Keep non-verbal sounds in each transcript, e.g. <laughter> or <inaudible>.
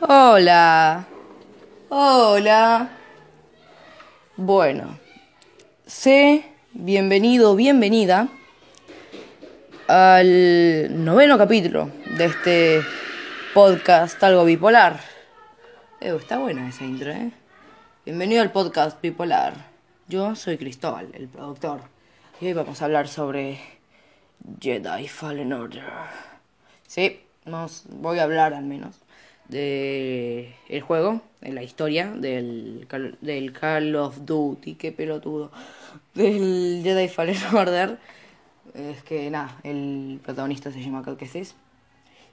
Hola. Hola. Bueno, sé, bienvenido, bienvenida al noveno capítulo de este podcast algo bipolar. Eh, está buena esa intro, ¿eh? Bienvenido al podcast bipolar. Yo soy Cristóbal, el productor, y hoy vamos a hablar sobre Jedi Fallen Order. Sí, vamos, voy a hablar al menos de el juego, de la historia del, Call of Duty, qué pelotudo, del Jedi Fallen <laughs> Order. Es que nada, el protagonista se llama Cal Kestis.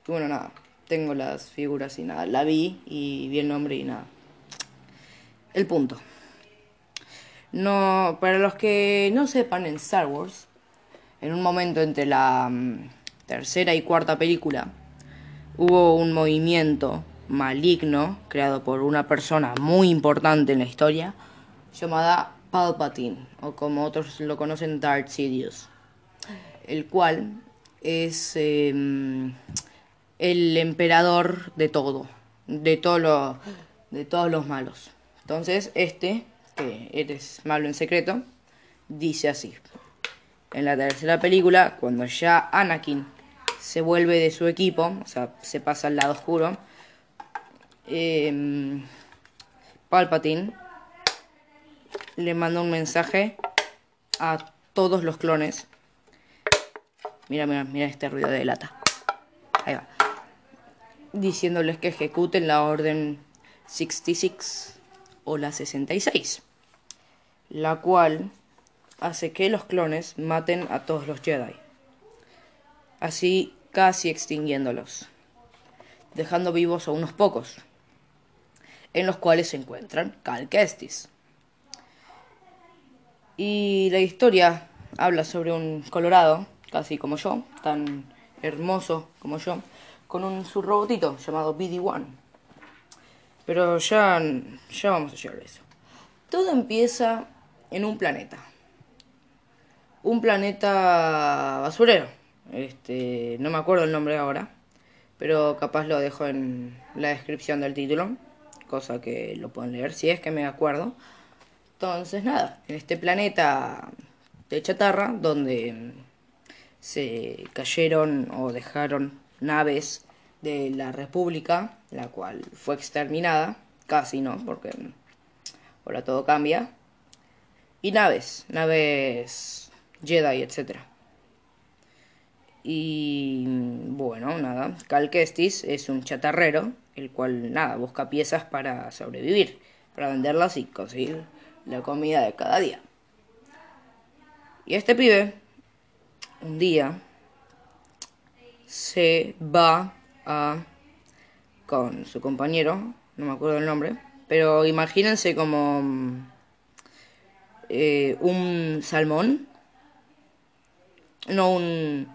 Y bueno, nada, tengo las figuras y nada, la vi y vi el nombre y nada. El punto. No, para los que no sepan en Star Wars, en un momento entre la mm, tercera y cuarta película, hubo un movimiento maligno creado por una persona muy importante en la historia llamada Palpatine, o como otros lo conocen, Darth Sidious, el cual es em, el emperador de todo, de, todo lo, de todos los malos. Entonces, este, que eres malo en secreto, dice así. En la tercera película, cuando ya Anakin se vuelve de su equipo, o sea, se pasa al lado oscuro, eh, Palpatine le manda un mensaje a todos los clones. Mira, mira, mira este ruido de lata. Ahí va. Diciéndoles que ejecuten la orden 66 o la 66. La cual hace que los clones maten a todos los Jedi. Así casi extinguiéndolos. Dejando vivos a unos pocos en los cuales se encuentran Cal. Y la historia habla sobre un colorado, casi como yo, tan hermoso como yo, con un su robotito llamado BD-1. Pero ya, ya vamos a llegar a eso. Todo empieza en un planeta. Un planeta basurero. Este, no me acuerdo el nombre ahora, pero capaz lo dejo en la descripción del título cosa que lo pueden leer si es que me acuerdo. Entonces, nada, en este planeta de chatarra, donde se cayeron o dejaron naves de la República, la cual fue exterminada, casi no, porque ahora todo cambia, y naves, naves Jedi, etc. Y bueno, nada, Cal es un chatarrero el cual nada, busca piezas para sobrevivir, para venderlas y conseguir la comida de cada día. Y este pibe, un día, se va a con su compañero, no me acuerdo el nombre, pero imagínense como eh, un salmón, no un,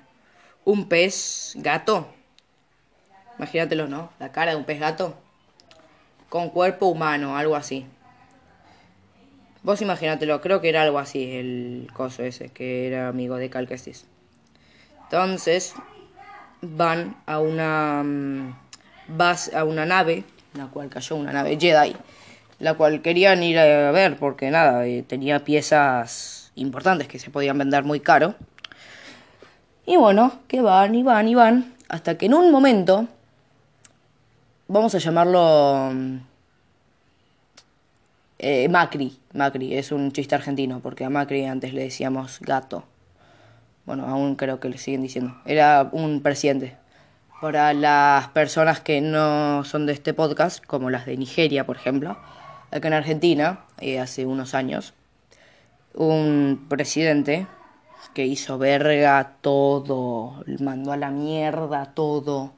un pez gato, Imagínatelo, ¿no? La cara de un pez gato. Con cuerpo humano, algo así. Vos imagínatelo, creo que era algo así el coso ese, que era amigo de Cal Entonces, van a una mm, vas a una nave, la cual cayó una nave Jedi, la cual querían ir a ver porque nada, eh, tenía piezas importantes que se podían vender muy caro. Y bueno, que van y van y van, hasta que en un momento vamos a llamarlo eh, Macri. Macri es un chiste argentino, porque a Macri antes le decíamos gato. Bueno, aún creo que le siguen diciendo. Era un presidente. Para las personas que no son de este podcast, como las de Nigeria, por ejemplo, acá en Argentina, eh, hace unos años, un presidente que hizo verga todo, mandó a la mierda todo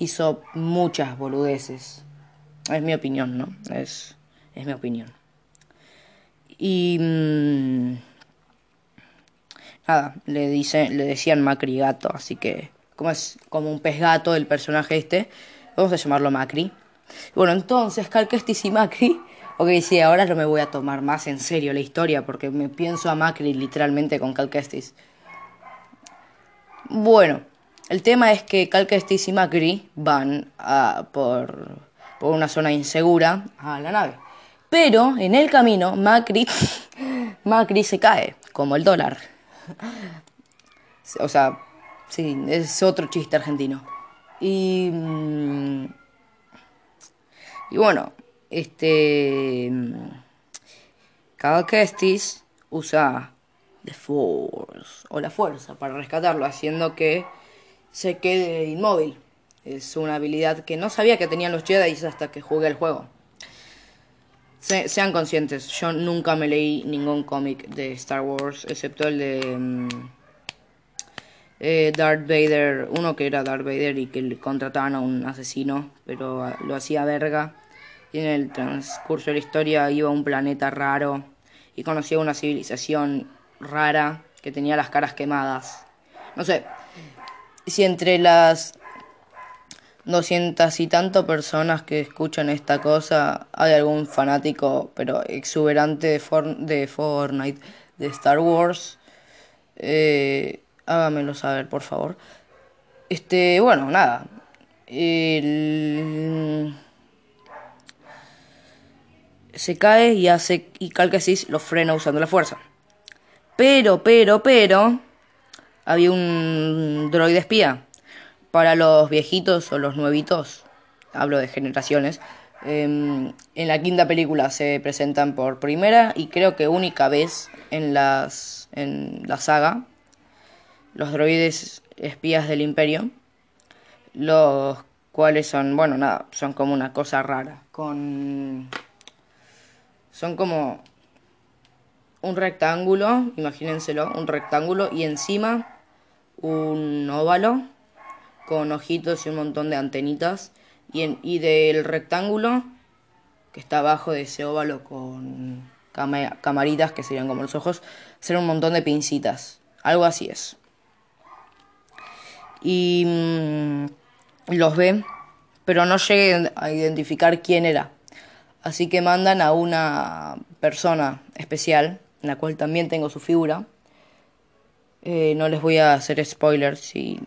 hizo muchas boludeces. Es mi opinión, ¿no? Es, es mi opinión. Y mm, nada, le dice, le decían Macri gato, así que como es como un pez gato el personaje este, vamos a llamarlo Macri. Bueno, entonces Cal y Macri, ok, sí, ahora no me voy a tomar más en serio la historia porque me pienso a Macri literalmente con Cal Bueno, el tema es que Cal y Macri van a por por una zona insegura a la nave. Pero en el camino Macri, <laughs> Macri se cae, como el dólar. O sea, sí, es otro chiste argentino. Y... Mm, y bueno, este... Cal Kestis usa The Force o la fuerza para rescatarlo, haciendo que se quede inmóvil. Es una habilidad que no sabía que tenían los Jedi hasta que jugué el juego. sean conscientes, yo nunca me leí ningún cómic de Star Wars, excepto el de mm, eh, Darth Vader, uno que era Darth Vader y que contrataban a un asesino, pero ah, lo hacía verga. Y en el transcurso de la historia iba a un planeta raro y conocía una civilización rara que tenía las caras quemadas. No sé, si entre las doscientas y tanto personas que escuchan esta cosa hay algún fanático, pero exuberante de, de Fortnite, de Star Wars, eh, hágamelo saber, por favor. Este, bueno, nada. Se cae y hace. Y Calcasis lo frena usando la fuerza. Pero, pero, pero. Había un droide espía. Para los viejitos o los nuevitos. Hablo de generaciones. Em, en la quinta película se presentan por primera y creo que única vez en las en la saga los droides espías del imperio, los cuales son, bueno, nada, son como una cosa rara, con... Son como un rectángulo, imagínenselo, un rectángulo y encima un óvalo con ojitos y un montón de antenitas. Y, del rectángulo que está abajo de ese óvalo con camaritas que serían como los ojos, será un montón de pincitas, algo así es. Y mm, los ve, pero no lleguen a identificar quién era. Así que mandan a una persona especial, en la cual también tengo su figura. Eh, no les voy a hacer spoilers si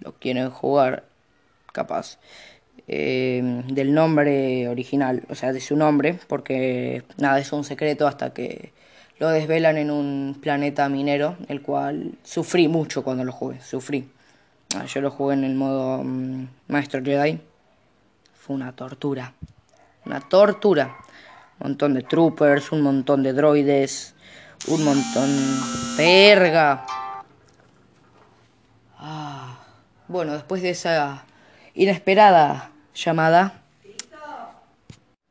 lo quieren jugar, capaz. Eh, del nombre original, o sea, de su nombre, porque nada, es un secreto hasta que lo desvelan en un planeta minero, el cual sufrí mucho cuando lo jugué, sufrí. Ah, yo lo jugué en el modo mm, Maestro Jedi. Fue una tortura. Una tortura. Un montón de troopers, un montón de droides, un montón... ¡Verga! Ah, bueno, después de esa inesperada llamada...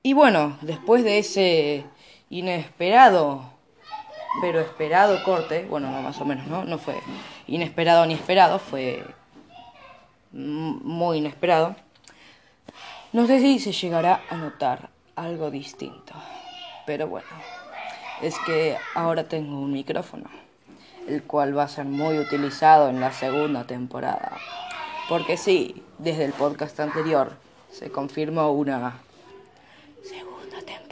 Y bueno, después de ese inesperado, pero esperado corte, bueno, no más o menos, ¿no? No fue inesperado ni esperado, fue muy inesperado, no sé si se llegará a notar algo distinto. Pero bueno, es que ahora tengo un micrófono, el cual va a ser muy utilizado en la segunda temporada. Porque sí, desde el podcast anterior se confirmó una segunda temporada.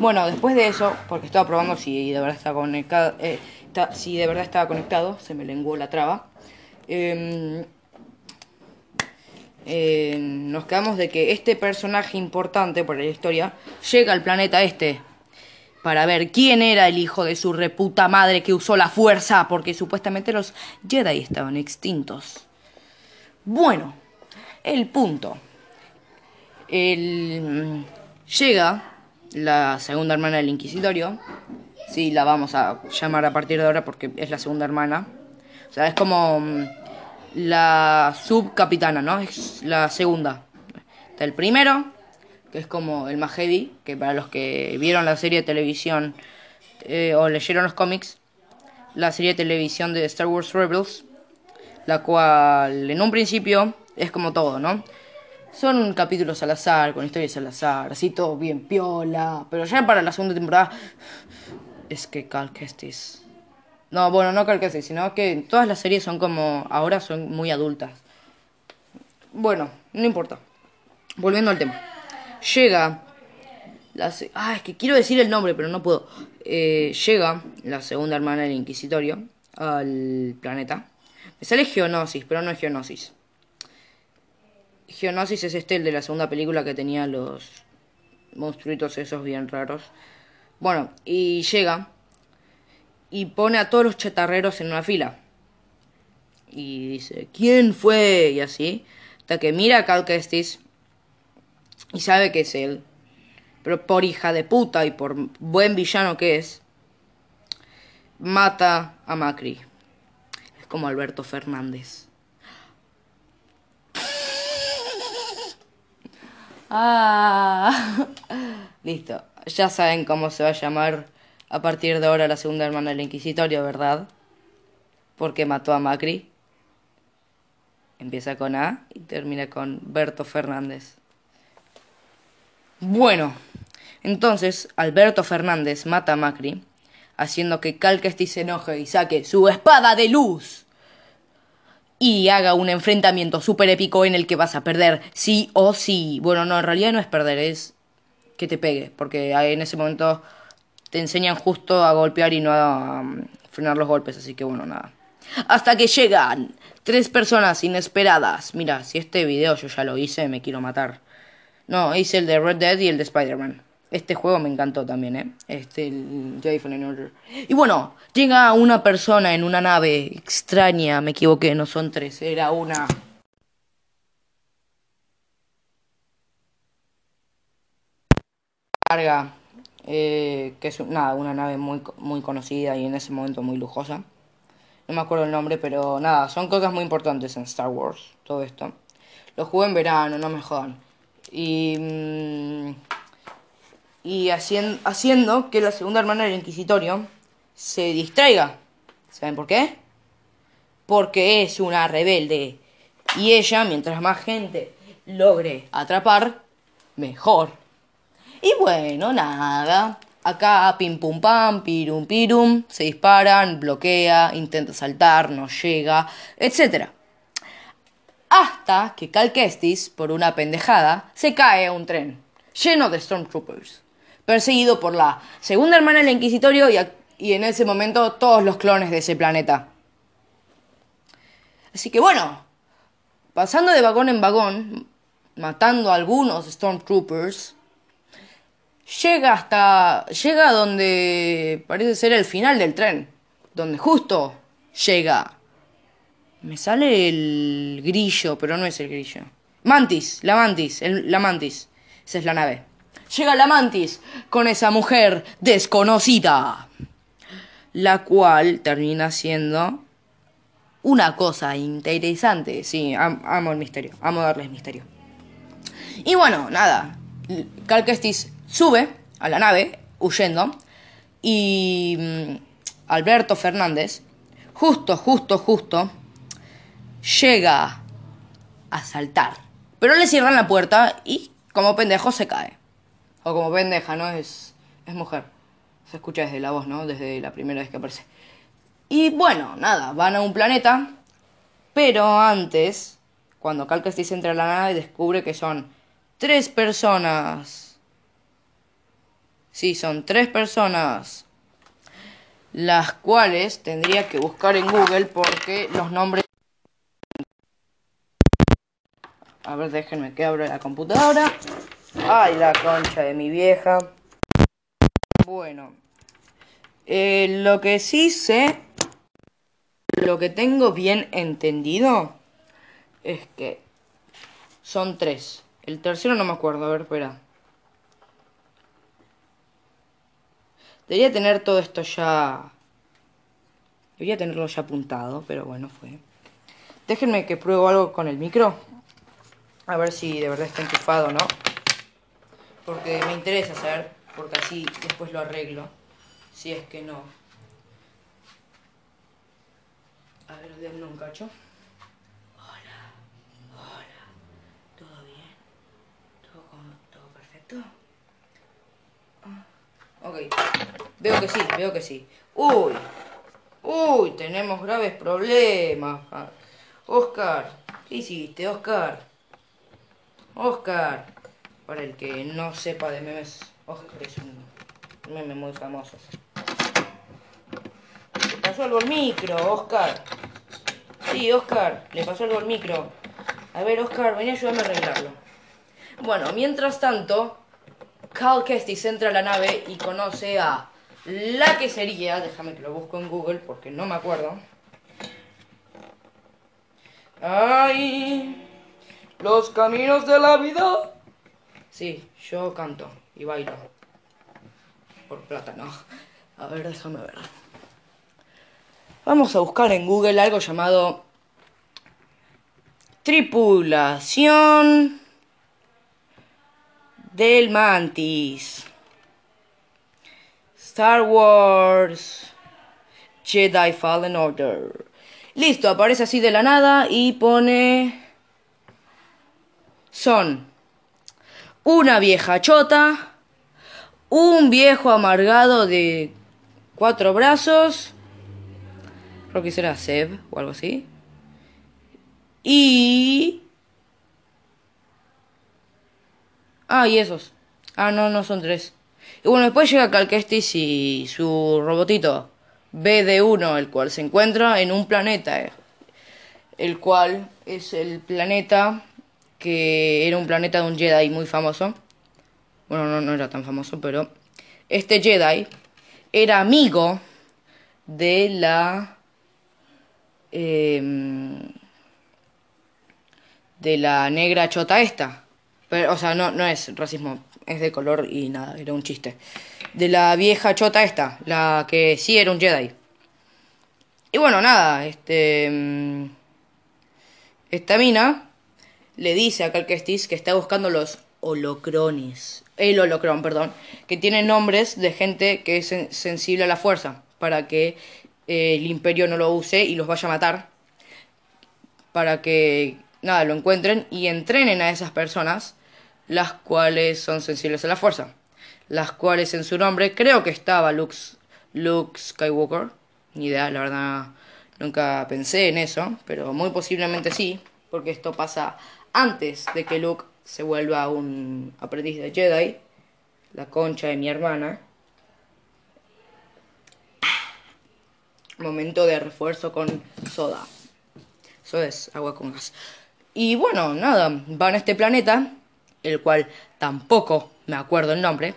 Bueno, después de eso, porque estaba probando si de verdad estaba conectado, eh, si de verdad estaba conectado, se me lenguó la traba. Em, eh, nos quedamos de que este personaje importante por la historia llega al planeta este para ver quién era el hijo de su reputa madre que usó la fuerza, porque supuestamente los Jedi estaban extintos. Bueno, el punto. El, llega la segunda hermana del Inquisitorio. Sí, la vamos a llamar a partir de ahora porque es la segunda hermana. O sea, es como mm, la subcapitana, ¿no? Es la segunda. Está el primero, que es como el más heavy, que para los que vieron la serie de televisión eh, o leyeron los cómics, la serie de televisión de Star Wars Rebels, la cual en un principio es como todo, ¿no? Son capítulos al azar, con historias al azar, así todo bien piola. Pero ya para la segunda temporada. Es que Cal. No, bueno, no Cal sino que todas las series son como. Ahora son muy adultas. Bueno, no importa. Volviendo al tema. Llega. La ah, es que quiero decir el nombre, pero no puedo. Eh, llega la segunda hermana del Inquisitorio al planeta. Me sale Geonosis, pero no es Geonosis. Geonosis es este, el de la segunda película que tenía los monstruitos esos bien raros. Bueno, y llega y pone a todos los chatarreros en una fila. Y dice, ¿quién fue? Y así. Hasta que mira a Cal Kestis y sabe que es él. Pero por hija de puta y por buen villano que es, mata a Macri. Es como Alberto Fernández. Ah, <laughs> listo. Ya saben cómo se va a llamar a partir de ahora la segunda hermana del Inquisitorio, ¿verdad? Porque mató a Macri. Empieza con A y termina con Berto Fernández. Bueno, entonces Alberto Fernández mata a Macri, haciendo que Calquesti se enoje y saque su espada de luz y haga un enfrentamiento súper épico en el que vas a perder sí o sí. Bueno, no, en realidad no es perder, es que te pegue, porque en ese momento te enseñan justo a golpear y no a um, frenar los golpes, así que bueno, nada. Hasta que llegan tres personas inesperadas. Mira, si este video yo ya lo hice, me quiero matar. No, hice el de Red Dead y el de Spider-Man. Este juego me encantó también, ¿eh? Este, el Jedi Fallen Order. Y bueno, llega una persona en una nave extraña, me equivoqué, no son tres, era una... Eh, que es nada, una nave muy, muy conocida y en ese momento muy lujosa. No me acuerdo el nombre, pero nada, son cosas muy importantes en Star Wars, todo esto. Lo jugué en verano, no me jodan. Y... Mm, y haciendo, haciendo que la segunda hermana del Inquisitorio se distraiga. ¿Saben por qué? Porque es una rebelde. Y ella, mientras más gente logre atrapar, mejor. Y bueno, nada. Acá pim pum pam, pirum pirum, se disparan, bloquea, intenta saltar, no llega, etc. Hasta que Cal Kestis, por una pendejada, se cae a un tren lleno de Stormtroopers perseguido por la segunda hermana del Inquisitorio y, y en ese momento todos los clones de ese planeta. Así que bueno, pasando de vagón en vagón, matando a algunos Stormtroopers, llega hasta. llega donde parece ser el final del tren. Donde justo llega. Me sale el grillo, pero no es el grillo. Mantis, la mantis, la mantis. Esa es la nave llega la mantis con esa mujer desconocida, la cual termina siendo una cosa interesante. Sí, amo el misterio, amo darles misterio. Y bueno, nada, Cal sube a la nave, huyendo, y mm, Alberto Fernández, justo, justo, justo, llega a saltar. Pero le cierran la puerta y, como pendejo, se cae. O como pendeja, ¿no? Es, es mujer. Se escucha desde la voz, ¿no? Desde la primera vez que aparece. Y bueno, nada, van a un planeta. Pero antes, cuando Cal entra a la nave, descubre que son tres personas. Sí, son tres personas. Las cuales tendría que buscar en Google porque los nombres. A ver, déjenme que abra la computadora. Ay, la concha de mi vieja. Bueno. Eh, lo que sí sé, lo que tengo bien entendido, es que son tres. El tercero no me acuerdo, a ver, espera. Debería tener todo esto ya... Debería tenerlo ya apuntado, pero bueno, fue. Déjenme que pruebo algo con el micro. A ver si de verdad está enchufado, ¿no? Porque me interesa saber, porque así después lo arreglo. Si es que no. A ver, denme un cacho. Hola, hola. ¿Todo bien? ¿Todo, todo perfecto? Ah, ok. Veo que sí, veo que sí. Uy, uy, tenemos graves problemas. Oscar, ¿qué hiciste, Oscar? Oscar. Para el que no sepa de memes, Oscar es un meme muy famoso. ¿Qué pasó algo al micro, Oscar? Sí, Oscar, le pasó algo al micro. A ver, Oscar, ven a ayudarme a arreglarlo. Bueno, mientras tanto, Cal Kestis entra a la nave y conoce a la que sería, déjame que lo busco en Google porque no me acuerdo. ¡Ay! Los caminos de la vida. Sí, yo canto y bailo. Por plata, no. A ver, déjame ver. Vamos a buscar en Google algo llamado Tripulación del Mantis. Star Wars Jedi Fallen Order. Listo, aparece así de la nada y pone... Son una vieja chota, un viejo amargado de cuatro brazos, creo que será Seb o algo así, y... Ah, y esos. Ah, no, no son tres. Y bueno, después llega Calquestis y su robotito BD1, el cual se encuentra en un planeta, eh, el cual es el planeta que era un planeta de un Jedi muy famoso. Bueno, no, no era tan famoso, pero este Jedi era amigo de la... Em, de la negra chota esta. Pero, o sea, no, no es racismo, es de color y nada, era un chiste. De la vieja chota esta, la que sí era un Jedi. Y bueno, nada, este... Em, esta mina le dice a Cal que está buscando los holocrones. El holocron, perdón. Que tiene nombres de gente que es sensible a la fuerza. Para que eh, el imperio no lo use y los vaya a matar. Para que, nada, lo encuentren y entrenen a esas personas. Las cuales son sensibles a la fuerza. Las cuales en su nombre creo que estaba Luke, Luke Skywalker. Ni idea, la verdad nunca pensé en eso. Pero muy posiblemente sí. Porque esto pasa antes de que Luke se vuelva un aprendiz de Jedi, la concha de mi hermana. Momento de refuerzo con soda. Eso es agua con gas. Y bueno, nada, van a este planeta, el cual tampoco me acuerdo el nombre.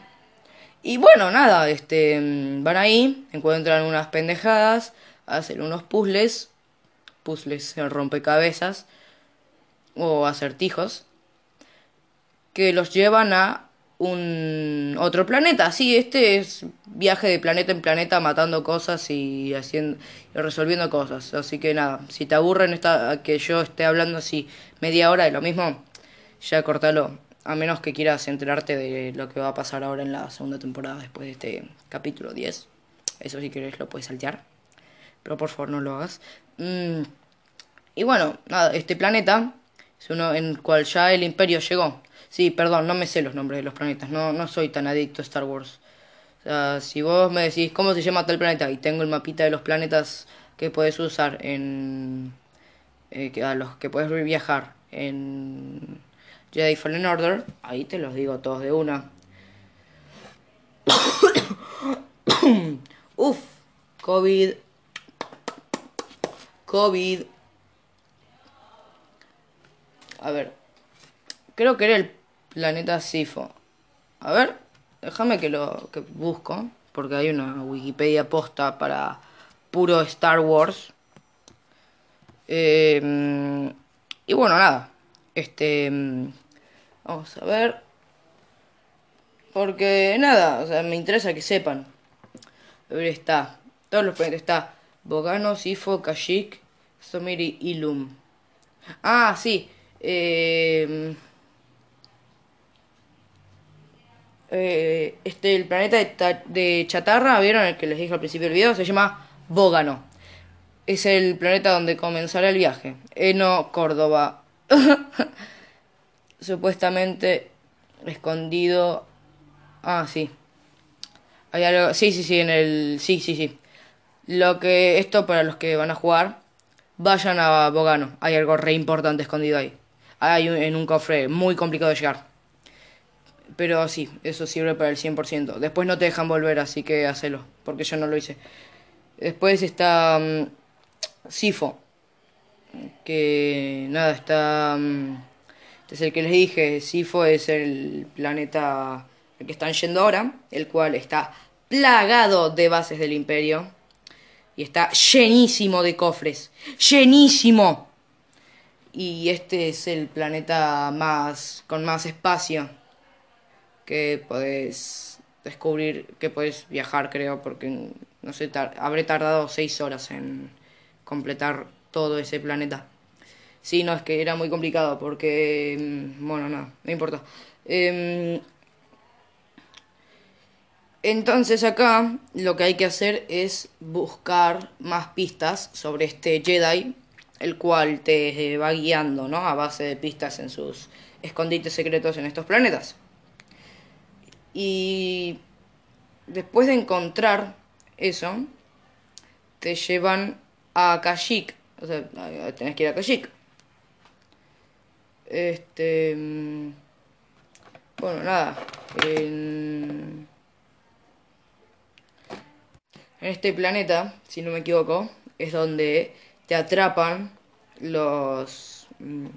Y bueno, nada, este, van ahí, encuentran unas pendejadas, hacen unos puzzles, puzzles en rompecabezas, o acertijos que los llevan a un otro planeta. Sí, este es viaje de planeta en planeta matando cosas y haciendo y resolviendo cosas. Así que nada, si te aburren esta, que yo esté hablando así media hora de lo mismo, ya cortalo. A menos que quieras enterarte de lo que va a pasar ahora en la segunda temporada después de este capítulo 10. Eso si quieres lo puedes saltear. Pero por favor no lo hagas. Mm, y bueno, nada, este planeta es uno en el cual ya el imperio llegó. Sí, perdón, no me sé los nombres de los planetas, no, no soy tan adicto a Star Wars. O sea, si vos me decís cómo se llama tal planeta y tengo el mapita de los planetas que puedes usar en... Eh, los que puedes viajar en Jedi Fallen Order, ahí te los digo todos de una. <coughs> Uf, COVID. COVID. A ver. Creo que era el planeta Sifo. A ver, déjame que lo que busco. Porque hay una Wikipedia posta para puro Star Wars. Eh, y bueno, nada. Este. Vamos a ver. Porque nada, o sea, me interesa que sepan. Está. Todos los planetas. Está Bogano, Sifo, Kashyyyk, Somiri, Ilum. Ah, sí. Eh, eh, este, el planeta de, chatarra, ¿vieron? El que les dije al principio del video, se llama Bógano. Es el planeta donde comenzará el viaje. Eno, Córdoba. <laughs> Supuestamente escondido. Ah, sí. Hay algo. Sí, sí, sí, en el. Sí, sí, sí. Lo que. Esto para los que van a jugar. Vayan a Bogano. Hay algo re importante escondido ahí hay en un cofre muy complicado de llegar. Pero sí, eso sirve para el 100%. Después no te dejan volver, así que hacelo, porque yo no lo hice. Después está mm, Sifo. que nada, está... mm, Este es el que les dije, Sifo es el planeta al que están yendo ahora, el cual está plagado de bases del imperio y está llenísimo de cofres, llenísimo. Y este es el planeta más con más espacio que podés descubrir, que podés viajar, creo, porque no sé, habré tardado seis horas en completar todo ese planeta. Sí, no, es que era muy complicado porque, mm, bueno, nada, no importa. Em, entonces acá lo que hay que hacer es buscar más pistas sobre este Jedi, el cual te eh, va guiando, ¿no? A base de pistas en sus escondites secretos en estos planetas. Y después de encontrar eso, te llevan a Kashyyyk. O sea, tenés que ir a Kashyyyk. Este... mm, Bueno, nada. En... Este planeta, si no me equivoco, es donde te atrapan los... mm,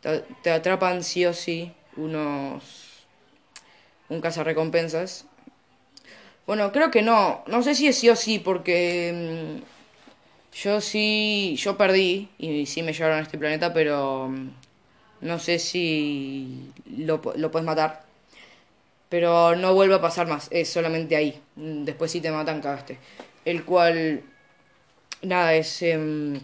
Te, te atrapan sí o sí unos... Un cazarrecompensas. Bueno, creo que no. No sé si es sí o sí, porque... mm, Yo sí... Yo perdí y sí me llevaron a este planeta, pero... No sé si lo, lo puedes matar. Pero no vuelve a pasar más, es solamente ahí. Mm, Después si te matan, cagaste. El cual, nada, es em,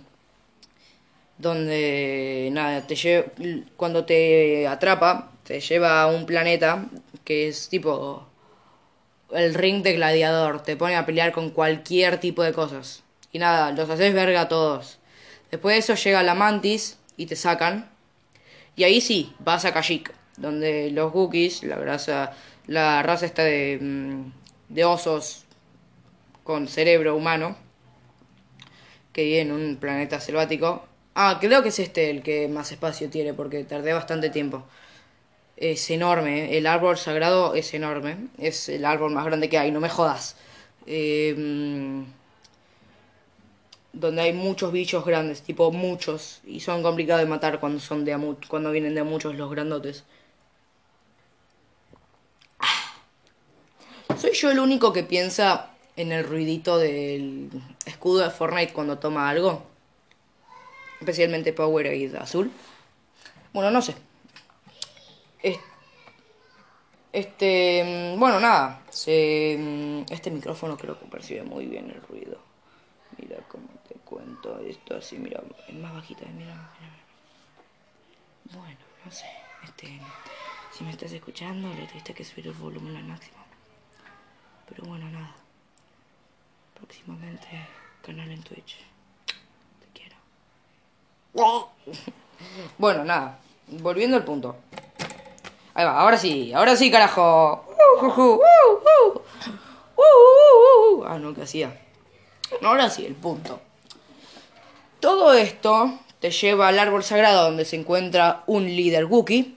donde, nada, te lle- cuando te atrapa, te lleva a un planeta que es tipo el ring de gladiador. Te pone a pelear con cualquier tipo de cosas. Y nada, los haces verga a todos. Después de eso llega la mantis y te sacan. Y ahí sí, vas a Kashyyyk, donde los Wookiees, la raza, la raza esta de, mm, de osos con cerebro humano, que vive en un planeta selvático. Ah, creo que es este el que más espacio tiene, porque tardé bastante tiempo. Es enorme, ¿eh? el árbol sagrado es enorme, es el árbol más grande que hay, no me jodas. Eh, mm, donde hay muchos bichos grandes, tipo muchos, y son complicados de matar cuando son de a cuando vienen de a muchos los grandotes. ¿Soy yo el único que piensa en el ruidito del escudo de Fortnite cuando toma algo? Especialmente Powerade azul. Bueno, no sé. Es- Este, mm, bueno, nada. Mm, este micrófono creo que percibe muy bien el ruido. Mira cómo cuento esto así, mira, es más bajita, mira, mira. Bueno, no sé, este, si me estás escuchando, le tuviste que subir el volumen al máximo. Pero bueno, nada. Próximamente canal en Twitch. Te quiero. <laughs> Bueno, nada. Volviendo al punto. Ahí va, ahora sí, ahora sí, carajo. Uh, uh, uh. Ah, no, ¿qué hacía? Ahora sí, el punto. Todo esto te lleva al árbol sagrado donde se encuentra un líder Wookiee.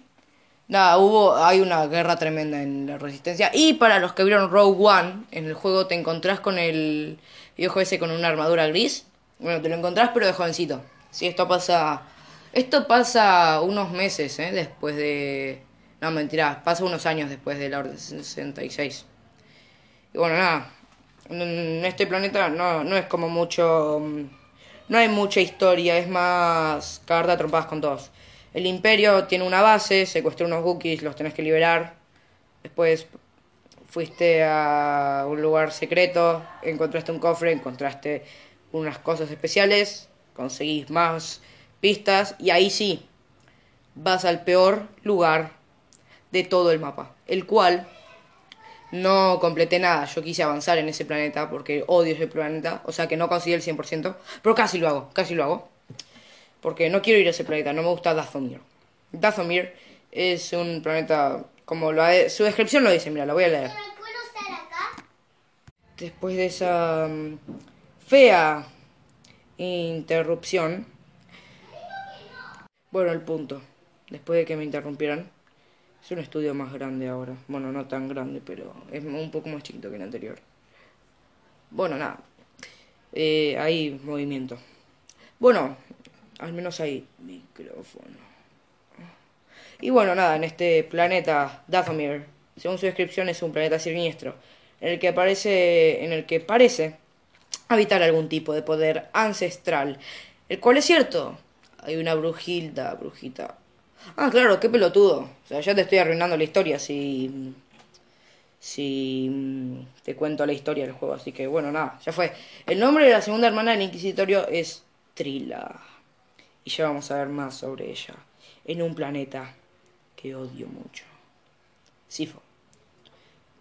Nada, hubo, hay una guerra tremenda en la resistencia. Y para los que vieron Rogue One, en el juego te encontrás con el viejo ese con una armadura gris. Bueno, te lo encontrás pero de jovencito. Sí, esto pasa... Esto pasa unos meses, ¿eh? Después de... No, mentira, pasa unos años después de la Orden 66. Y bueno, nada. En este planeta no, no es como mucho... No hay mucha historia, es más cagarte a trompadas con todos. El Imperio tiene una base, secuestró unos Wookiees, los tenés que liberar. Después fuiste a un lugar secreto, encontraste un cofre, encontraste unas cosas especiales, conseguís más pistas y ahí sí, vas al peor lugar de todo el mapa, el cual no completé nada. Yo quise avanzar en ese planeta porque odio ese planeta. O sea que no conseguí el 100%. Pero casi lo hago, casi lo hago. Porque no quiero ir a ese planeta, no me gusta Dathomir. Dathomir es un planeta, como lo ha- su descripción lo dice, mira, la voy a leer. Después de esa mm, fea interrupción. Bueno, el punto. Después de que me interrumpieran. Es un estudio más grande ahora. Bueno, no tan grande, pero es un poco más chiquito que el anterior. Bueno, nada. Eh, hay movimiento. Bueno, al menos hay micrófono. Y bueno, nada, en este planeta Dathomir, según su descripción, es un planeta siniestro, en el que aparece, en el que parece habitar algún tipo de poder ancestral, el cual es cierto. Hay una brujilda, brujita. Ah, claro, qué pelotudo. O sea, ya te estoy arruinando la historia si si mm, te cuento la historia del juego. Así que bueno, nada, ya fue. El nombre de la segunda hermana del Inquisitorio es Trila. Y ya vamos a ver más sobre ella. En un planeta que odio mucho. Sifo.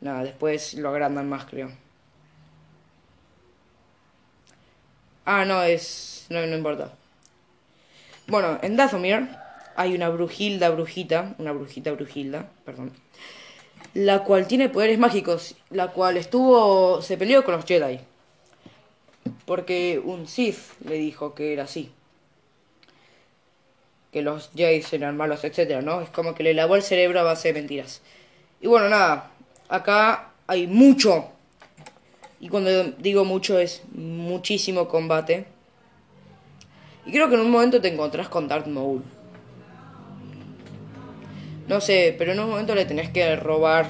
Nada, después lo agrandan más, creo. Ah, no, es... No, no importa. Bueno, en Dathomir hay una brujilda brujita, una brujita brujilda, perdón, la cual tiene poderes mágicos, la cual estuvo, se peleó con los Jedi, porque un Sith le dijo que era así, que los Jedi eran malos, etcétera, ¿no? Es como que le lavó el cerebro a base de mentiras. Y bueno, nada, acá hay mucho, y cuando digo mucho es muchísimo combate. Y creo que en un momento te encontrás con Darth Maul. No sé, pero en un momento le tenés que robar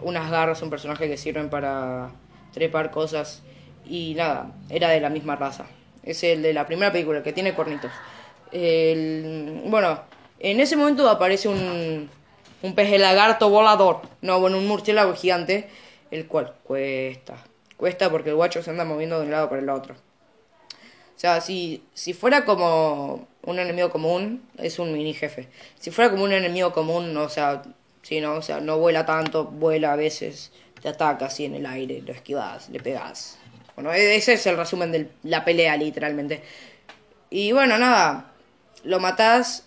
unas garras a un personaje que sirven para trepar cosas. Y nada, era de la misma raza. Es el de la primera película, que tiene cornitos. bueno, en ese momento aparece un, un pez de lagarto volador. No, bueno, un murciélago gigante. El cual cuesta. Cuesta porque el guacho se anda moviendo de un lado para el otro. O sea, si, si fuera como un enemigo común, es un mini jefe. Si fuera como un enemigo común, o sea, si no, o sea, no vuela tanto, vuela a veces, te ataca así en el aire, lo esquivas, le pegas. Bueno, e-, ese es el resumen de la pelea, literalmente. Y bueno, nada, lo matás,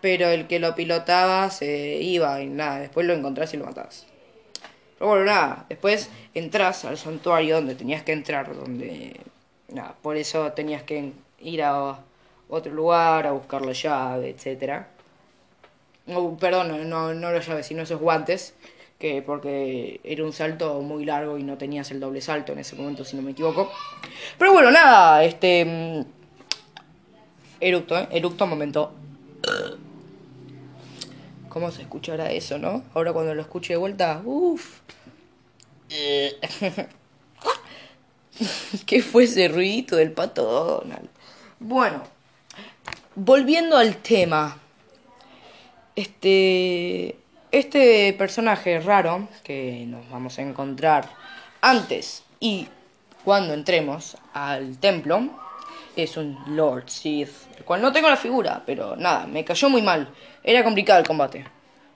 pero el que lo pilotaba se iba y nada, después lo encontrás y lo matás. Pero bueno, nada, después entras al santuario donde tenías que entrar, donde nada, por eso tenías que ir a otro lugar a buscar la llave, etcétera. perdón, no, no la llave, sino esos guantes, que porque era un salto muy largo y no tenías el doble salto en ese momento, si no me equivoco. Pero bueno, nada, este... Mm, eructo, ¿eh? Eructo momento. ¿Cómo se escuchará eso, no? Ahora cuando lo escuche de vuelta, uff. <laughs> ¿Qué fue ese ruidito del pato Donald? Bueno, volviendo al tema. Este. Este personaje raro que nos vamos a encontrar antes y cuando entremos al templo es un Lord Sith, el cual no tengo la figura, pero nada, me cayó muy mal. Era complicado el combate.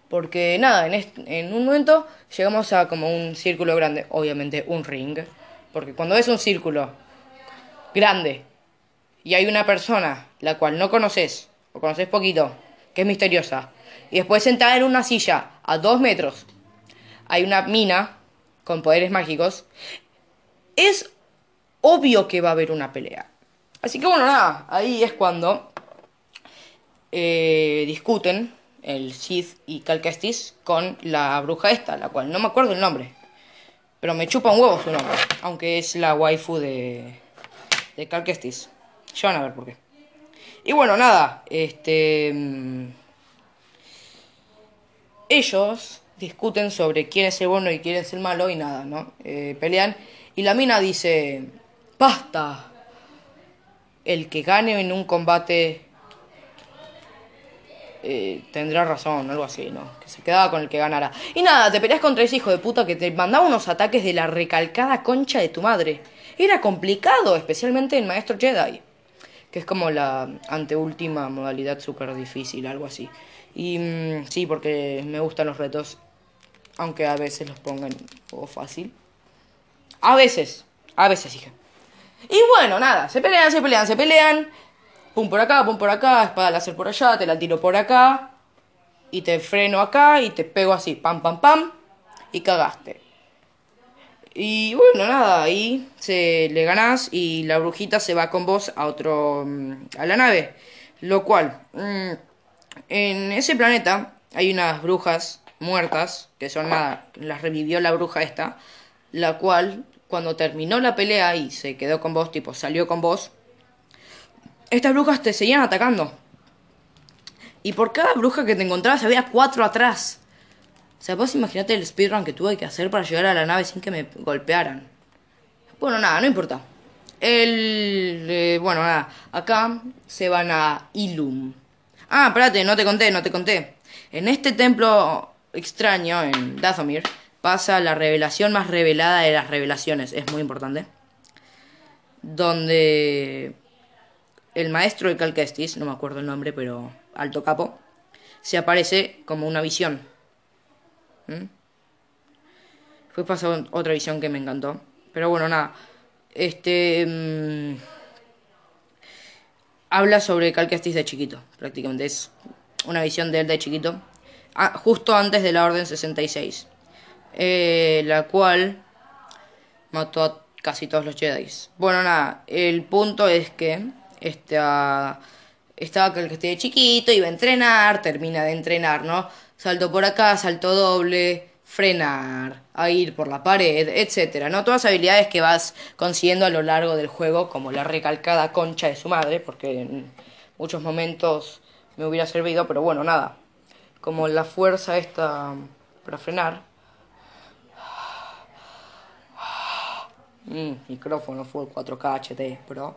Porque nada, en, en un momento llegamos a como un círculo grande, obviamente un ring porque cuando ves un círculo grande y hay una persona la cual no conoces o conoces poquito, que es misteriosa, y después sentada en una silla a dos metros hay una mina con poderes mágicos, es obvio que va a haber una pelea. Así que bueno, nada, ahí es cuando eh, discuten el Sith y Cal con la bruja esta, la cual no me acuerdo el nombre. Pero me chupa un huevo su nombre. Aunque es la waifu de. de Cal Kestis. Ya van a ver por qué. Y bueno, nada. Este. Mm, ellos discuten sobre quién es el bueno y quién es el malo y nada, ¿no? Eh, pelean. Y la mina dice. ¡Basta! El que gane en un combate eh, tendrá razón, algo así, ¿no? Que se quedaba con el que ganara. Y nada, te peleas contra ese hijo de puta que te mandaba unos ataques de la recalcada concha de tu madre. Era complicado, especialmente en Maestro Jedi, que es como la anteúltima modalidad súper difícil, algo así. Y mm, sí, porque me gustan los retos, aunque a veces los pongan un fácil. A veces, a veces, dije. Y bueno, nada, se pelean, se pelean, se pelean pum por acá, pum por acá, espada láser por allá, te la tiro por acá, y te freno acá, y te pego así, pam, pam, pam, y cagaste. Y bueno, nada, ahí se le ganás y la brujita se va con vos a otro. Mm, a la nave. Lo cual, mm, en ese planeta hay unas brujas muertas, que son nada, las revivió la bruja esta, la cual, cuando terminó la pelea y se quedó con vos, tipo, salió con vos, estas brujas te seguían atacando. Y por cada bruja que te encontrabas había cuatro atrás. O sea, vos imaginate el speedrun que tuve que hacer para llegar a la nave sin que me golpearan. Bueno, nada, no importa. El. Eh, bueno, nada. Acá se van a Ilum. Ah, espérate, no te conté, no te conté. En este templo extraño, en Dathomir, pasa la revelación más revelada de las revelaciones. Es muy importante. Donde el maestro de Calquestis, no me acuerdo el nombre, pero alto capo, se aparece como una visión. ¿Mm? Fue pasado otra visión que me encantó. Pero bueno, nada. Este. Mm, habla sobre Calquestis de chiquito, prácticamente. Es una visión de él de chiquito. Ah, justo antes de la Orden 66. Eh, la cual mató a casi todos los Jedi. Bueno, nada. El punto es que. Esta estaba que el que chiquito, iba a entrenar, termina de entrenar, ¿no? Salto por acá, salto doble, frenar, a ir por la pared, etcétera, ¿no? Todas habilidades que vas consiguiendo a lo largo del juego, como la recalcada concha de su madre, porque en muchos momentos me hubiera servido, pero bueno, nada. Como la fuerza esta para frenar. Mm, micrófono full 4K HT, pero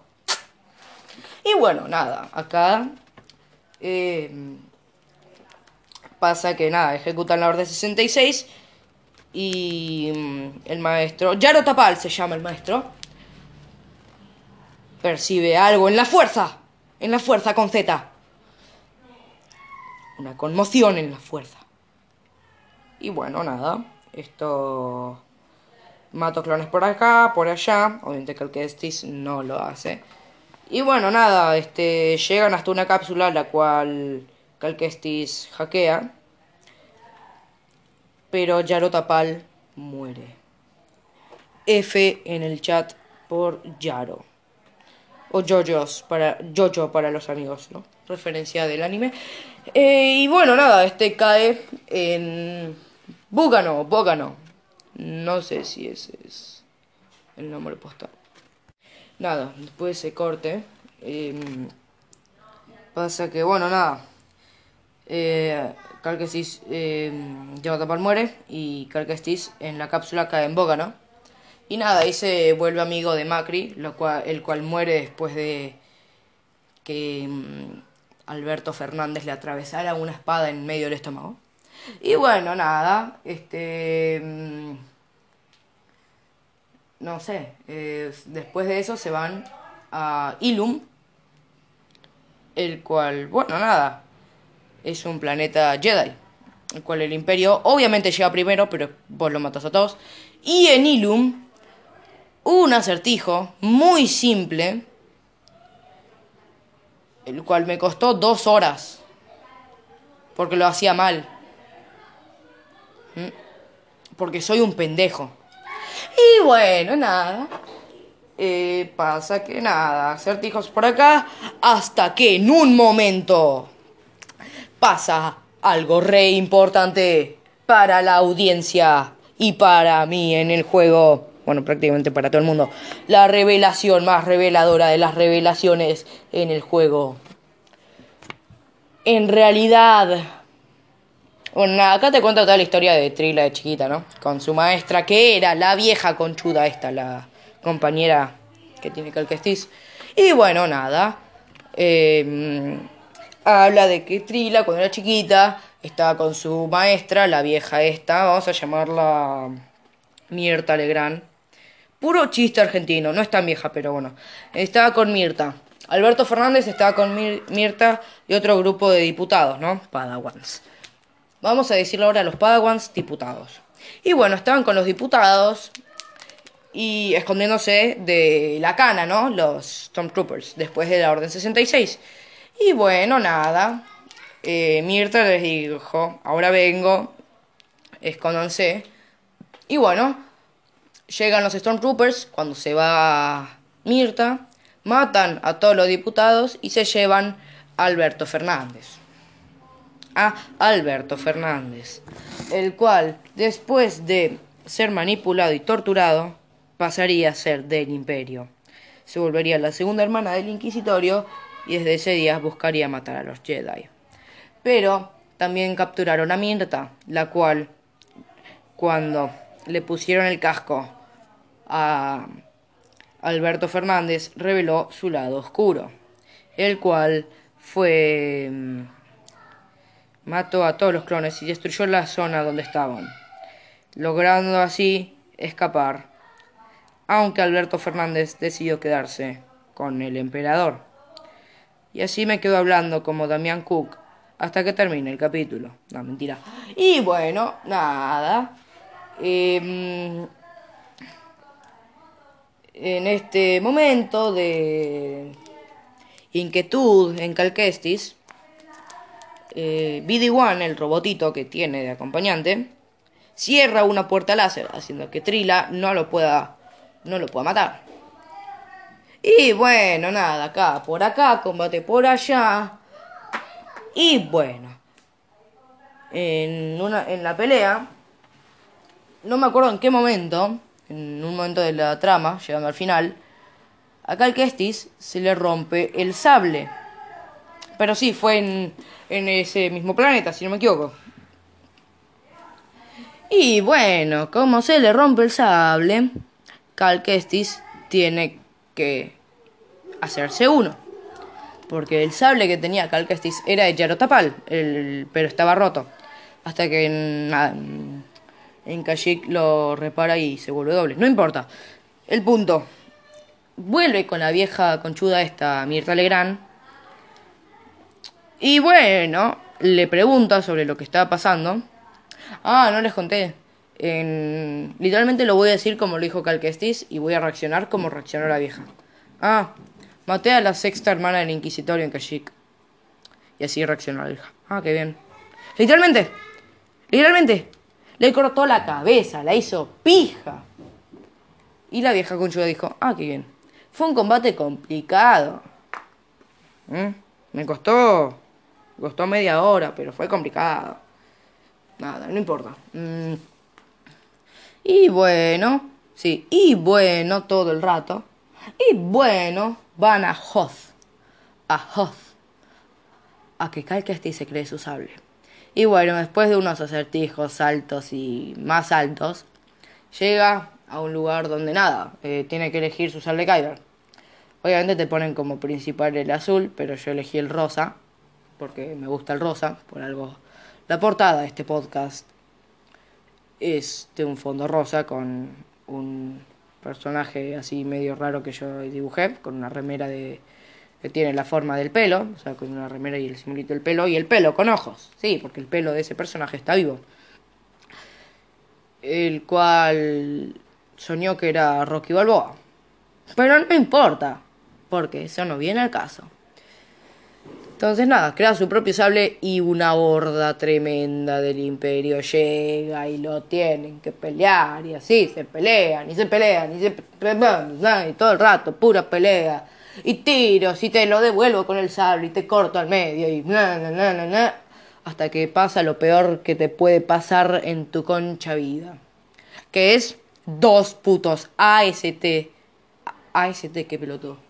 y bueno, nada, acá eh, pasa que nada, ejecutan la orden 66 y mm, el maestro, Yaro Tapal se llama el maestro, percibe algo en la fuerza, en la fuerza con Z. Una conmoción en la fuerza. Y bueno, nada, esto mato clones por acá, por allá, obviamente que el que estis no lo hace. Y bueno, nada, este, llegan hasta una cápsula la cual Calquestis hackea. Pero Yarotapal muere. F en el chat por Yaro. O Jojos para, Jojo para los amigos, ¿no? Referencia del anime. Eh, y bueno, nada, este cae en Búgano, Bógano. No sé si ese es el nombre postal nada, después se corte. Em, pasa que, bueno, nada. Eh, Calquestis eh, lleva tapar muere y Calquestis en la cápsula cae en boga, ¿no? Y nada, ahí se vuelve amigo de Macri, el cual muere después de que em, Alberto Fernández le atravesara una espada en medio del estómago. Y bueno, nada, este... Em, no sé, eh, después de eso se van a Ilum, el cual, bueno, nada, es un planeta Jedi, el cual el imperio obviamente llega primero, pero vos lo matas a todos. Y en Ilum, un acertijo muy simple, el cual me costó dos horas, porque lo hacía mal. ¿Mm? Porque soy un pendejo. Y bueno, nada. Eh, pasa que nada, acertijos por acá, hasta que en un momento pasa algo re importante para la audiencia y para mí en el juego, bueno, prácticamente para todo el mundo, la revelación más reveladora de las revelaciones en el juego. En realidad, bueno, acá te cuento toda la historia de Trila de chiquita, ¿no? Con su maestra, que era la vieja conchuda esta, la compañera que tiene Calquestis. Y bueno, nada. Em, habla de que Trila, cuando era chiquita, estaba con su maestra, la vieja esta, vamos a llamarla Mirta Legrand. Puro chiste argentino, no es tan vieja, pero bueno. Estaba con Mirta. Alberto Fernández estaba con Mirta y otro grupo de diputados, ¿no? Padawans. Vamos a decirlo ahora a los Padawans diputados. Y bueno, estaban con los diputados y escondiéndose de la cana, ¿no? Los Stormtroopers, después de la Orden 66. Y bueno, nada. Eh, Mirta les dijo, ahora vengo, escóndanse. Y bueno, llegan los Stormtroopers, cuando se va Mirta, matan a todos los diputados y se llevan a Alberto Fernández a Alberto Fernández, el cual, después de ser manipulado y torturado, pasaría a ser del imperio. Se volvería la segunda hermana del inquisitorio y desde ese día buscaría matar a los Jedi. Pero también capturaron a Mirta, la cual, cuando le pusieron el casco a Alberto Fernández, reveló su lado oscuro, el cual fue mm, mató a todos los clones y destruyó la zona donde estaban, logrando así escapar, aunque Alberto Fernández decidió quedarse con el emperador. Y así me quedo hablando como Damián Cook hasta que termine el capítulo. No, mentira. Y bueno, nada. Em, en este momento de inquietud en Calquestis, eh, BD-1, el robotito que tiene de acompañante, cierra una puerta láser, haciendo que Trila no lo pueda, no lo pueda matar. Y bueno, nada, acá, por acá, combate por allá. Y bueno, en, una, en la pelea, no me acuerdo en qué momento, en un momento de la trama, llegando al final, acá al Kestis se le rompe el sable. Pero sí, fue en, en ese mismo planeta, si no me equivoco. Y bueno, como se le rompe el sable, Cal tiene que hacerse uno. Porque el sable que tenía Cal Kestis era de Yarotapal, el, pero estaba roto. Hasta que en, en Kashyyyk lo repara y se vuelve doble. No importa. El punto. Vuelve con la vieja conchuda esta, Mirta Legrand y bueno, le pregunta sobre lo que estaba pasando. Ah, no les conté. Literalmente lo voy a decir como lo dijo Calquestis y voy a reaccionar como reaccionó la vieja. Ah, maté a la sexta hermana del inquisitorio en Kashyyyk. Y así reaccionó la vieja. Ah, qué bien. Literalmente, literalmente, le cortó la cabeza, la hizo pija. Y la vieja conchuda dijo, ah, qué bien. Fue un combate complicado. ¿Mm? Me costó Costó media hora, pero fue complicado. Nada, no importa. Mm. Y bueno, sí, y bueno todo el rato. Y bueno, van a Hoth. A Hoth. A que Calcasti se cree su sable. Y bueno, después de unos acertijos altos y más altos, llega a un lugar donde nada, eh, tiene que elegir su sable Kyber. Obviamente te ponen como principal el azul, pero yo elegí el rosa porque me gusta el rosa, por algo. La portada de este podcast es de un fondo rosa con un personaje así medio raro que yo dibujé, con una remera de que tiene la forma del pelo, o sea, con una remera y el simulito del pelo, y el pelo con ojos, sí, porque el pelo de ese personaje está vivo. El cual soñó que era Rocky Balboa. Pero no importa, porque eso no viene al caso. Entonces nada, crea su propio sable y una horda tremenda del imperio llega y lo tienen que pelear y así se pelean y se pelean y se y todo el rato pura pelea. Y tiros y te lo devuelvo con el sable y te corto al medio y hasta que pasa lo peor que te puede pasar en tu concha vida que es dos putos AST AST que pelotó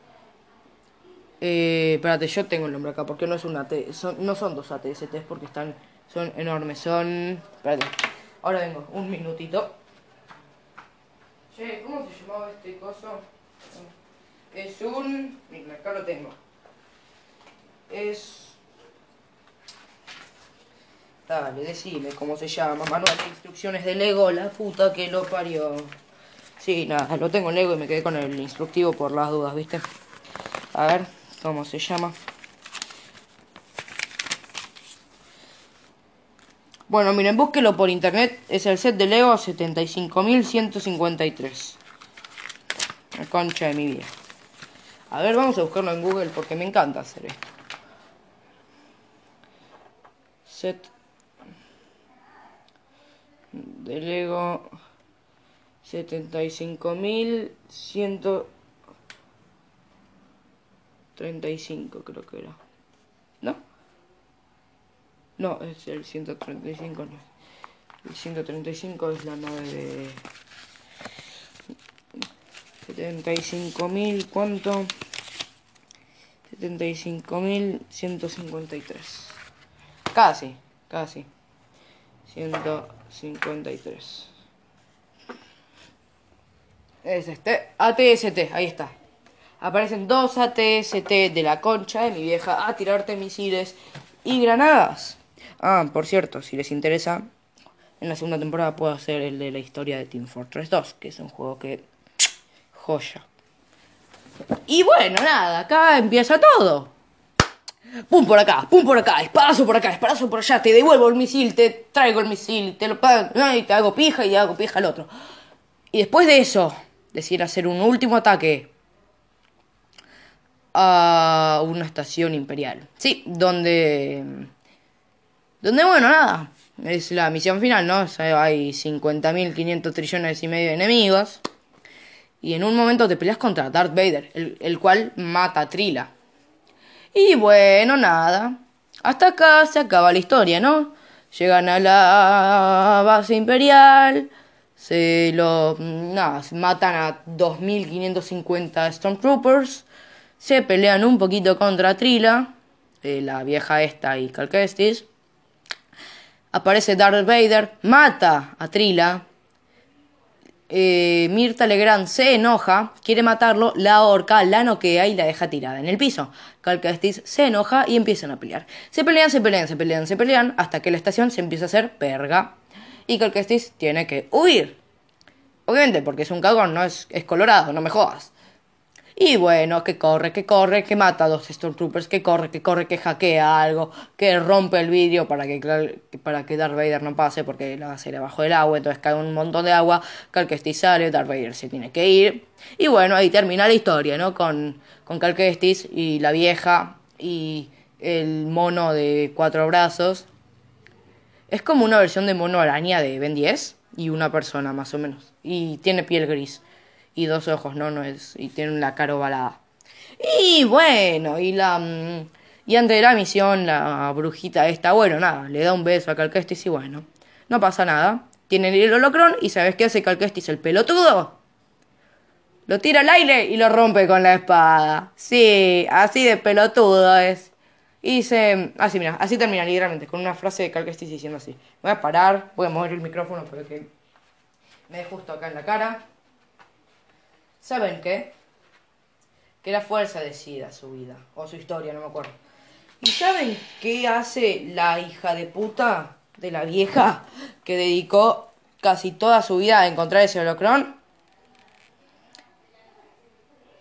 eh, espérate, yo tengo el nombre acá, porque no es una T, son, no son dos ATSTs porque están, son enormes, son... Espérate, ahora vengo, un minutito. Che, ¿cómo se llamaba este coso? Es un... Mira, acá lo tengo. Es... Dale, decime cómo se llama. Manual de instrucciones de Lego, la puta que lo parió. Sí, nada, lo tengo en Lego y me quedé con el instructivo por las dudas, ¿viste? A ver. ¿Cómo se llama? Bueno, miren, búsquelo por internet. Es el set de Lego 75.153. La concha de mi vida. A ver, vamos a buscarlo en Google porque me encanta hacer esto. Set de Lego 75.153. 35 creo que era. ¿No? No, es el 135 no. El 135 es la nave de... 75.000, ¿cuánto? 75.153. Casi, casi. 153. Es este. ATST, ahí está. Aparecen dos ATST de la concha de mi vieja a tirarte misiles y granadas. Ah, por cierto, si les interesa, en la segunda temporada puedo hacer el de la historia de Team Fortress 2, que es un juego que... joya. Y bueno, nada, acá empieza todo. Pum por acá, pum por acá, espadazo por acá, espadazo por allá, te devuelvo el misil, te traigo el misil, te lo y te hago pija y hago pija al otro. Y después de eso, decir hacer un último ataque a una estación imperial. Sí, donde... Donde, bueno, nada, es la misión final, ¿no? O sea, hay 50.500 trillones y medio de enemigos. Y en un momento te peleas contra Darth Vader, el, cual mata a Trila. Y bueno, nada. Hasta acá se acaba la historia, ¿no? Llegan a la base imperial. Se lo. Nada, matan a 2550 Stormtroopers. Se pelean un poquito contra Trila. Eh, la vieja esta y Cal Aparece Darth Vader. Mata a Trila eh, Mirta Legrand se enoja, quiere matarlo, la ahorca, la noquea y la deja tirada en el piso. Cal se enoja y empiezan a pelear. Se pelean, se pelean, se pelean, se pelean, hasta que la estación se empieza a hacer perga. Y Cal tiene que huir. Obviamente, porque es un cagón, no es, es colorado, no me jodas. Y bueno, que corre, que corre, que mata a dos Stormtroopers, que corre, que corre, que hackea algo, que rompe el vidrio para que, para que Darth Vader no pase porque la va a ser abajo del agua, entonces cae un montón de agua, Cal sale, Darth Vader se tiene que ir. Y bueno, ahí termina la historia, ¿no? Con, con Cal y la vieja y el mono de cuatro brazos. Es como una versión de mono araña de Ben 10 y una persona más o menos. Y tiene piel gris y dos ojos, ¿no? no es Y tiene una cara ovalada. Y bueno, y la... Mm, y antes de la misión, la brujita esta, bueno, nada, le da un beso a Calquestis y bueno, no pasa nada. Tiene el holocron y ¿sabes qué hace Calquestis el pelotudo? Lo tira al aire y lo rompe con la espada. Sí, así de pelotudo es. Y se... Así, mira, así termina literalmente, con una frase de Calquestis diciendo así. Voy a parar, voy a mover el micrófono porque me dé justo acá en la cara. ¿Saben qué? Que la fuerza decida su vida, o su historia, no me acuerdo. ¿Y saben qué hace la hija de puta de la vieja que dedicó casi toda su vida a encontrar ese holocrón?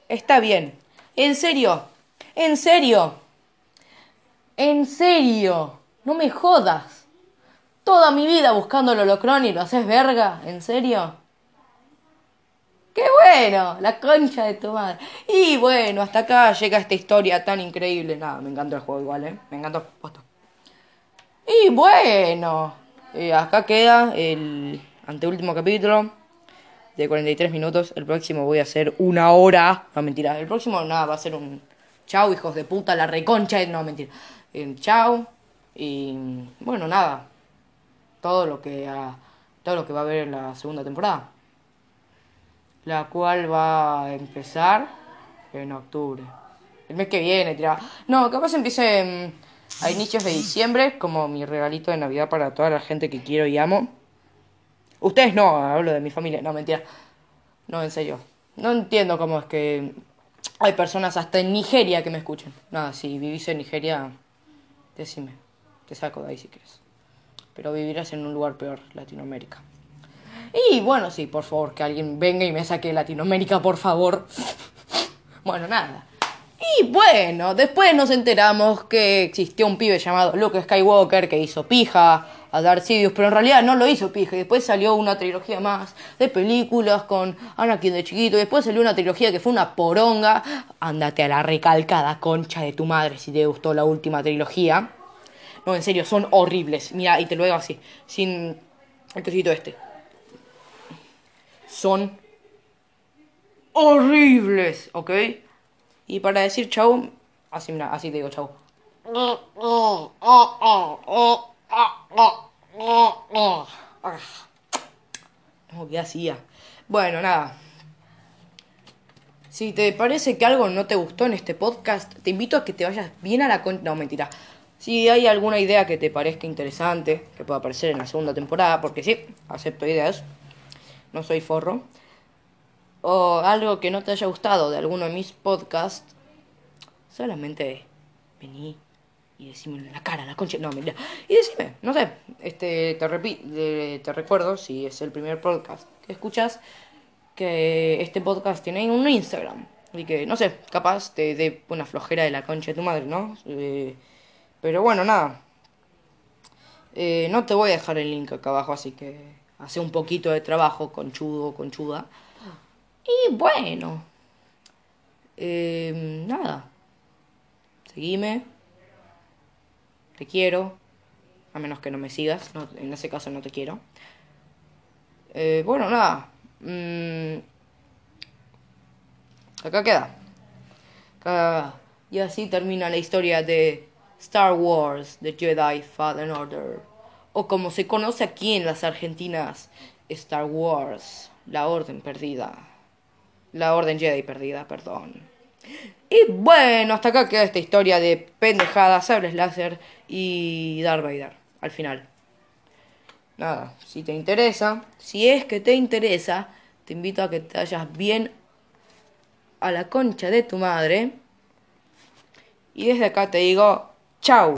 Está bien. En serio. En serio. En serio. No me jodas. Toda mi vida buscando el holocrón y lo haces verga. ¿En serio? ¡Qué bueno! La concha de tu madre. Y bueno, hasta acá llega esta historia tan increíble. Nada, me encantó el juego igual, ¿eh? Me encantó. Puesto. Y bueno, eh, acá queda el anteúltimo capítulo de 43 minutos. El próximo voy a hacer una hora. No, mentira. El próximo, nada, va a ser un chau, hijos de puta, la reconcha. No, mentira. Eh, chau. Y bueno, nada. Todo lo que, todo lo que va a haber en la segunda temporada la cual va a empezar en octubre. El mes que viene, tira. No, capaz empiece a inicios de diciembre, como mi regalito de Navidad para toda la gente que quiero y amo. Ustedes no, hablo de mi familia, no, mentira. No, en serio. No entiendo cómo es que hay personas hasta en Nigeria que me escuchen. Nada, si vivís en Nigeria, decime. Te saco de ahí si quieres. Pero vivirás en un lugar peor, Latinoamérica. Y bueno, sí, por favor, que alguien venga y me saque Latinoamérica, por favor. <laughs> bueno, nada. Y bueno, después nos enteramos que existió un pibe llamado Luke Skywalker que hizo pija a Darth Sidious, pero en realidad no lo hizo pija. Y después salió una trilogía más de películas con Anakin de chiquito. Y después salió una trilogía que fue una poronga. Ándate a la recalcada concha de tu madre si te gustó la última trilogía. No, en serio, son horribles. Mira, y te lo digo así, sin el cosito este son horribles, ¿ok? Y para decir chau, así, mira, así te digo chau. No, ¿qué hacía? Bueno, nada. Si te parece que algo no te gustó en este podcast, te invito a que te vayas bien a la concha. No, mentira. Si hay alguna idea que te parezca interesante, que pueda aparecer en la segunda temporada, porque sí, acepto ideas, no soy forro, o algo que no te haya gustado de alguno de mis podcasts, solamente vení y decime en la cara, la concha, no, mira, y decime, no sé, este, te, te recuerdo, si es el primer podcast que escuchas, que este podcast tiene un Instagram, y que, no sé, capaz te dé una flojera de la concha de tu madre, ¿no? Eh, pero bueno, nada. Eh, no te voy a dejar el link acá abajo, así que hace un poquito de trabajo, conchudo, conchuda. Y bueno. Eh, nada. Seguime. Te quiero. A menos que no me sigas. en ese caso no te quiero. Eh, bueno, nada. Mm, acá queda. Y así termina la historia de Star Wars, The Jedi Fallen Order, o como se conoce aquí en las Argentinas, Star Wars, la Orden Perdida. La Orden Jedi Perdida, perdón. Y bueno, hasta acá queda esta historia de pendejadas, sables láser y Darth Vader, al final. Nada, si te interesa, si es que te interesa, te invito a que te vayas bien a la concha de tu madre. Y desde acá te digo, Chao.